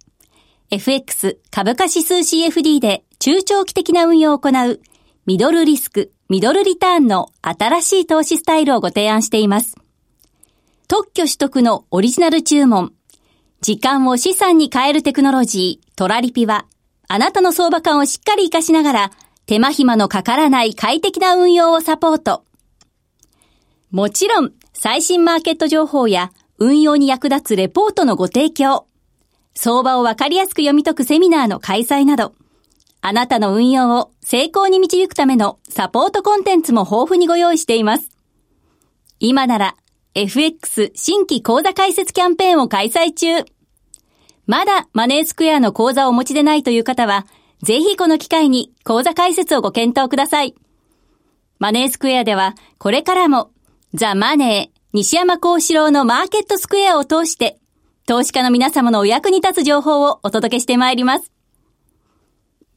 FX 株価指数 CFD で中長期的な運用を行う、ミドルリスク、ミドルリターンの新しい投資スタイルをご提案しています。特許取得のオリジナル注文。時間を資産に変えるテクノロジー、トラリピは、あなたの相場感をしっかり活かしながら、手間暇のかからない快適な運用をサポート。もちろん、最新マーケット情報や運用に役立つレポートのご提供。相場をわかりやすく読み解くセミナーの開催など、あなたの運用を成功に導くためのサポートコンテンツも豊富にご用意しています。今なら FX 新規講座開設キャンペーンを開催中。まだマネースクエアの講座をお持ちでないという方は、ぜひこの機会に講座開設をご検討ください。マネースクエアでは、これからも、ザ・マネー、西山幸四郎のマーケットスクエアを通して、投資家の皆様のお役に立つ情報をお届けしてまいります。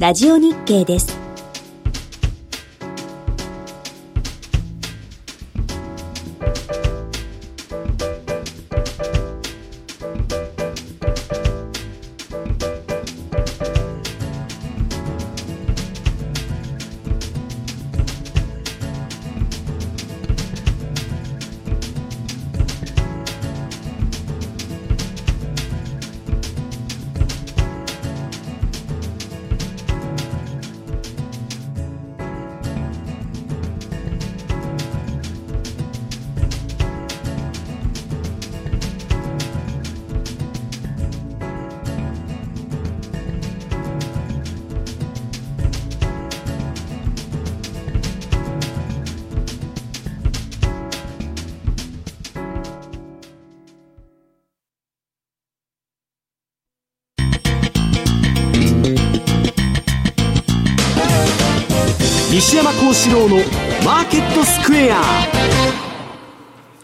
ラジオ日経です。西山幸四郎のマーケットスクエア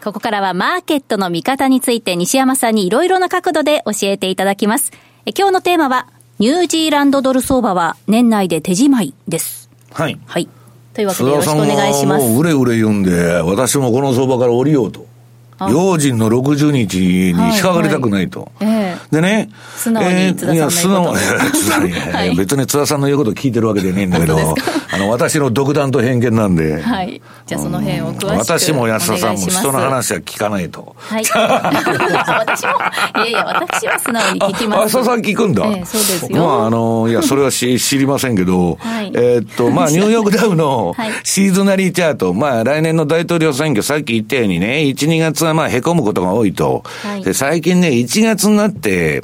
ここからはマーケットの見方について西山さんにいろいろな角度で教えていただきます。今日のテーマは、ニュージーランドドル相場は年内で手じまいです。はい。はい。というわけでよろしくお願いします。もううれうれ言うんで、私もこの相場から降りようと。用心の60日に引っかかりたくないと。はいはいでね、素直に津田さんのえー、いや、素直、はい、別に津田さんの言うこと聞いてるわけでねえんだけど、あの、私の独断と偏見なんで。はい。じゃあその辺を詳しく私も安田さんも人の話は聞かないと。はい。私も、いやいや、私は素直に聞きます。安田さん聞くんだ。ええ、そうですよ。まあ、あの、いや、それはし知りませんけど、はい、えっと、まあ、ニューヨークダウのシーズナリーチャート、まあ、来年の大統領選挙、さっき言ったようにね、1、2月はまあ、凹むことが多いと。はい、で、最近ね、1月になって、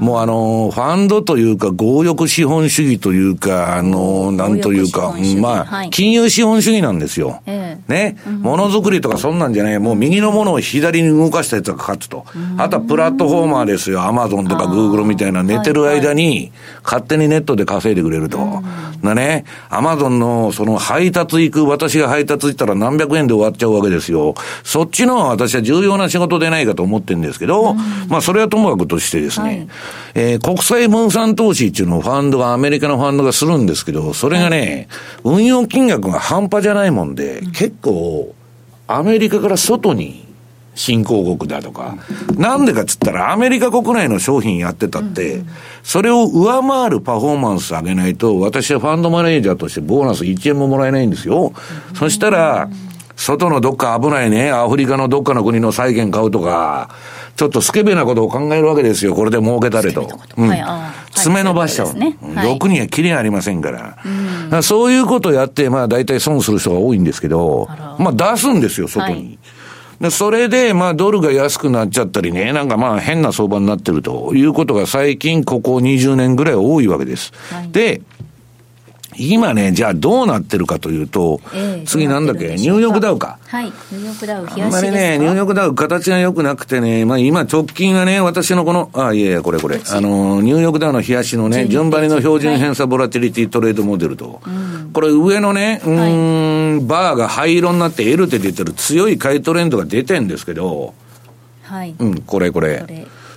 もうあの、ファンドというか、強欲資本主義というか、あの、なんというか、まあ、金融資本主義なんですよ。ね。ものづくりとかそんなんじゃない、もう右のものを左に動かしたやつが勝つと。あとはプラットフォーマーですよ。アマゾンとかグーグルみたいな寝てる間に、勝手にネットで稼いでくれると。なね、アマゾンのその配達行く、私が配達行ったら何百円で終わっちゃうわけですよ。そっちの私は重要な仕事でないかと思ってるんですけど、まあそれはともかくとしてですね、えー、国際分散投資っていうのをファンドが、アメリカのファンドがするんですけど、それがね、運用金額が半端じゃないもんで、結構、アメリカから外に新興国だとか、なんでかっつったら、アメリカ国内の商品やってたって、それを上回るパフォーマンス上げないと、私はファンドマネージャーとしてボーナス1円ももらえないんですよ。そしたら、外のどっか危ないね、アフリカのどっかの国の債券買うとか、ちょっとスケベなことを考えるわけですよ、これで儲けたれと。うん、爪伸ばしちゃう。ね。はい、ろくにはキリがありませんから。からそういうことをやって、まあ大体損する人が多いんですけど、まあ出すんですよ、外に。はい。でそれで、まあ、ドルが安くなっちゃったりね、なんかまあ、変な相場になってるということが最近、ここ20年ぐらい多いわけです。はい、で、今ね、じゃあどうなってるかというと、えー、次なんだっけ、ニューヨークダウか。はい、ニューヨークダウ、あんまりね、ニューヨークダウ形が良くなくてね、まあ今直近はね、私のこの、あ、いやいや、これこれ、あの、ニューヨークダウの冷やしのね、順張りの標準偏差ボラティリティトレードモデルと、はい、これ上のね、うん、はい、バーが灰色になって L って出てる強い買いトレンドが出てんですけど、はい。うん、これ。これ。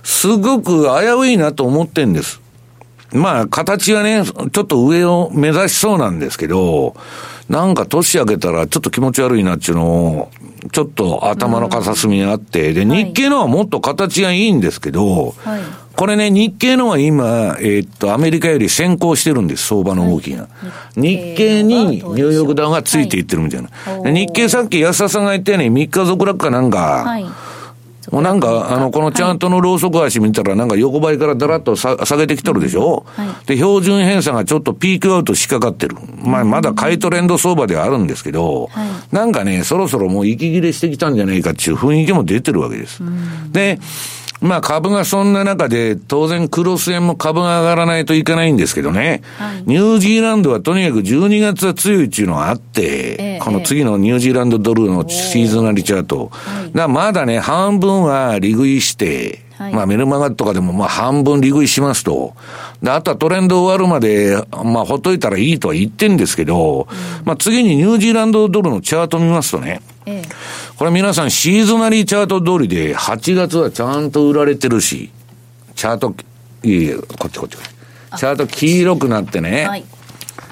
すごく危ういなと思ってんです。まあ、形がね、ちょっと上を目指しそうなんですけど、なんか年明けたらちょっと気持ち悪いなっていうのを、ちょっと頭の片隅にあって、で、日経のはもっと形がいいんですけど、はい、これね、日経のは今、えー、っと、アメリカより先行してるんです、相場の動きが。はい、日経にニューヨークダウンがついていってるみたいな。はい、日経さっき安田さんが言ったように3日続落かなんか、もうなんか、あの、このチャートのローソク足見たら、なんか横ばいからだらっと下げてきとるでしょ、はい、で、標準偏差がちょっとピークアウトしかかってる。まあ、まだ買いトレンド相場ではあるんですけど、はい、なんかね、そろそろもう息切れしてきたんじゃないかっていう雰囲気も出てるわけです。で、まあ株がそんな中で、当然クロス円も株が上がらないといけないんですけどね、はい、ニュージーランドはとにかく12月は強いっていうのがあって、えー、この次のニュージーランドドルのシーズナリチャート。だまだね、半分は利食いして、はい、まあメルマガとかでもまあ半分利食いしますと。で、あとはトレンド終わるまで、まあほっといたらいいとは言ってんですけど、うん、まあ次にニュージーランドドルのチャート見ますとね、ええ、これ皆さんシーズナリーチャート通りで8月はちゃんと売られてるし、チャート、いえいえ、こっちこっち。チャート黄色くなってね、はい、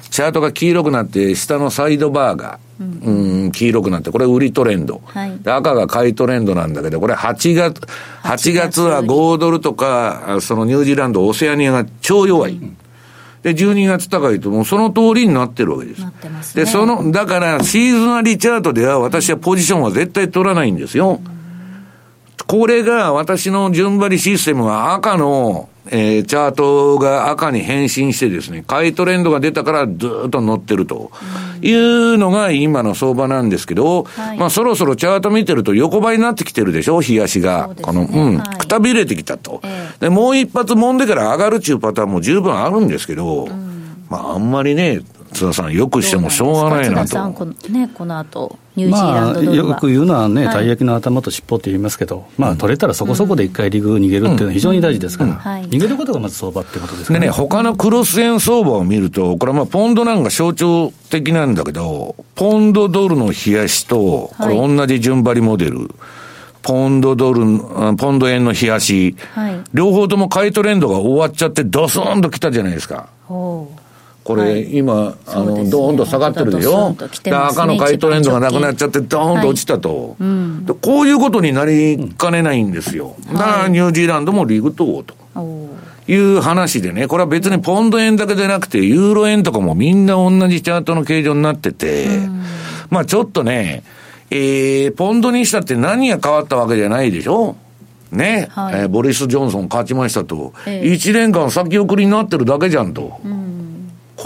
チャートが黄色くなって、下のサイドバーが、うん、うん黄色くなって、これ売りトレンド、はい、赤が買いトレンドなんだけど、これ8月、8月は5ドルとか、そのニュージーランド、オセアニアが超弱い。うんで、12月高いと、もうその通りになってるわけです。なってます、ね、で、その、だから、シーズナリチャートでは私はポジションは絶対取らないんですよ。これが私の順張りシステムは赤のえー、チャートが赤に変身してですね、買いトレンドが出たからずっと乗ってるというのが今の相場なんですけど、はい、まあそろそろチャート見てると横ばいになってきてるでしょ、冷やしが。ね、この、うん、くたびれてきたと、えー、で、もう一発揉んでから上がるっていうパターンも十分あるんですけど、うん、まああんまりね、津田さん、よくしてもしょうがないなと。津田さん、この,、ね、この後ニュージーランドまあ、よく言うのはね、たい。焼きの頭と尻尾って言いますけど、まあ、取れたらそこそこで一回リグ逃げるっていうのは非常に大事ですから、逃げることがまず相場ってことですね。でね、他のクロス円相場を見ると、これはまあ、ポンドなんか象徴的なんだけど、ポンドドルの冷やしと、これ同じ順張りモデル。はいポンドドル、ポンド円の冷やし、はい、両方とも買いトレンドが終わっちゃって、ドスンと来たじゃないですか。これ、はい、今、あの、ね、ドーンと下がってるでしょ、ね、赤の買いトレンドがなくなっちゃって、ドーンと落ちたと、はいうん、こういうことになりかねないんですよ。だからニュージーランドもリグ等と。いう話でね、これは別にポンド円だけでなくて、ユーロ円とかもみんな同じチャートの形状になってて、うん、まあちょっとね、えー、ポンドにしたって何が変わったわけじゃないでしょ。ね、はい、えー、ボリス・ジョンソン勝ちましたと、ええ、1年間先送りになってるだけじゃんと、うん、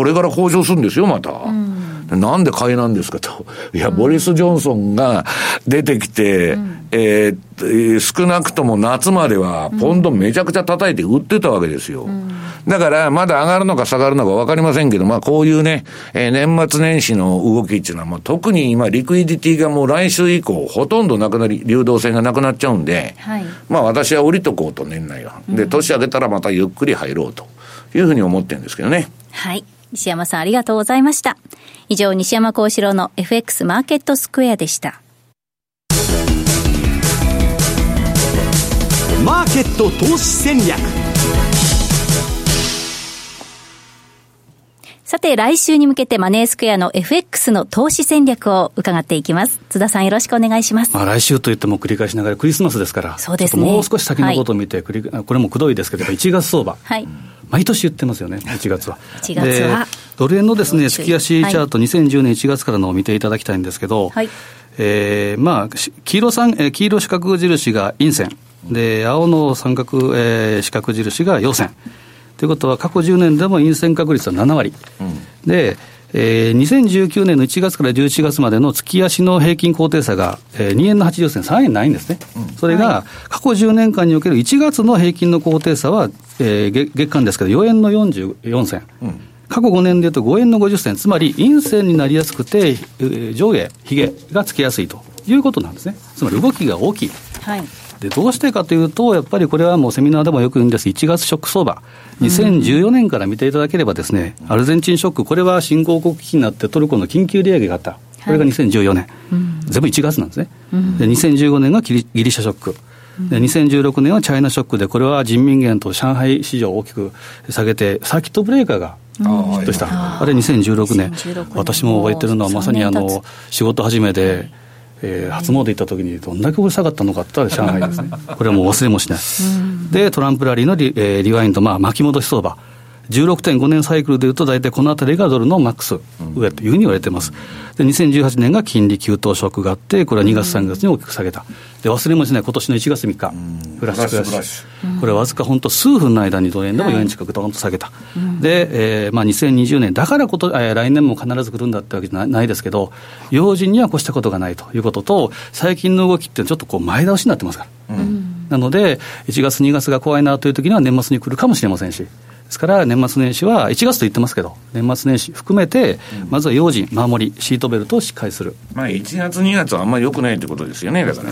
これから交渉するんですよ、また。うんなんで買いなんですかと。いや、ボリス・ジョンソンが出てきて、うん、えー、少なくとも夏までは、ポンドめちゃくちゃ叩いて売ってたわけですよ。うん、だから、まだ上がるのか下がるのか分かりませんけど、まあ、こういうね、えー、年末年始の動きっていうのは、まあ、特に今、リクイディティがもう来週以降、ほとんどなくなり、流動性がなくなっちゃうんで、はい、まあ、私は降りとこうと、年内は。で、年明けたらまたゆっくり入ろうというふうに思ってるんですけどね。はい。西山さんありがとうございました。以上、西山幸四郎の FX マーケットスクエアでした。マーケット投資戦略さて、来週に向けてマネースクエアの FX の投資戦略を伺っていきます。津田さんよろしくお願いします。まあ来週といっても繰り返しながらクリスマスですから、そうですね。もう少し先のことを見て、はい、これもくどいですけど、1月相場。はい。毎年言ってますよね、1月は。1月は。ドル円のですね、月足チャート、2010年1月からのを見ていただきたいんですけど、はい、えー、まあ、黄色三、えー、黄色四角印が陰線。で、青の三角、えー、四角印が陽線。ということは、過去10年でも陰線確率は7割。うん、で、えー、2019年の1月から11月までの月足の平均高低差が、えー、2円の80銭、3円ないんですね、うん、それが過去10年間における1月の平均の高低差は、えー、月月間ですけど、4円の44銭、うん、過去5年でいうと5円の50銭、つまり陰線になりやすくて、上下、ひげがつきやすいということなんですね、つまり動きが大きい。はいでどうしてかというと、やっぱりこれはもうセミナーでもよく言うんです、1月ショック相場、2014年から見ていただければですね、アルゼンチンショック、これは新興国危機になってトルコの緊急利上げがあった。これが2014年、はい、全部1月なんですね。で2015年がギリシャショック。で2016年はチャイナショックで、これは人民元と上海市場を大きく下げて、サーキットブレーカーがヒットした、あれ2016年、私も覚えてるのは、まさにあの仕事始めで、えー、初詣行った時にどんだけうるさかったのかって言ったら上海ですね。これはもう忘れもしない。で、トランプラリーのリ,、えー、リワインド、まあ巻き戻し相場。16.5年サイクルでいうと、大体このあたりがドルのマックス上というふうに言われています。で、2018年が金利急騰ショックがあって、これは2月、3月に大きく下げた。で、忘れもしない、今年の1月3日、フラッシュクラッシュ。これはわずか本当数分の間にドル円でも4円近くドーンと下げた。で、えー、まあ2020年、だからこと、えー、来年も必ず来るんだってわけじゃないですけど、用心には越したことがないということと、最近の動きってちょっとこう前倒しになってますから。なので、1月、2月が怖いなという時には年末に来るかもしれませんし。ですから年末年始は1月と言ってますけど、年末年始含めて、まずは用心、守り、シートベルトをしっかりする。まあ、1月、2月はあんまりよくないということですよね、だから。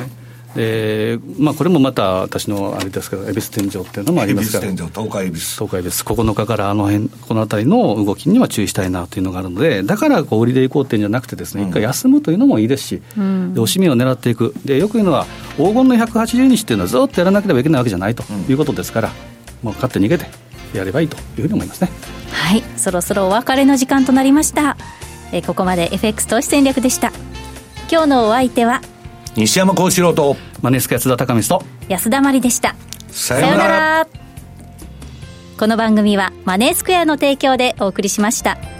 でまあ、これもまた私のあれですけど、恵比寿天井っていうのもありますから、恵比寿天井、東海恵比寿。東海恵比寿、9日からあの辺この辺りの動きには注意したいなというのがあるので、だからこう売りでいこうっていうんじゃなくて、ですね、一回休むというのもいいですし、うん、でおしめを狙っていく、でよく言うのは、黄金の180日っていうのはずっとやらなければいけないわけじゃないということですから、もう勝って逃げてやればいいというふうに思いますね。はいそろそろお別れの時間となりました。えここまで FX 投資戦略でした。今日のお相手は西山幸四郎とマネースク安田隆光と安田真理でしたさようならこの番組はマネースクエアの提供でお送りしました。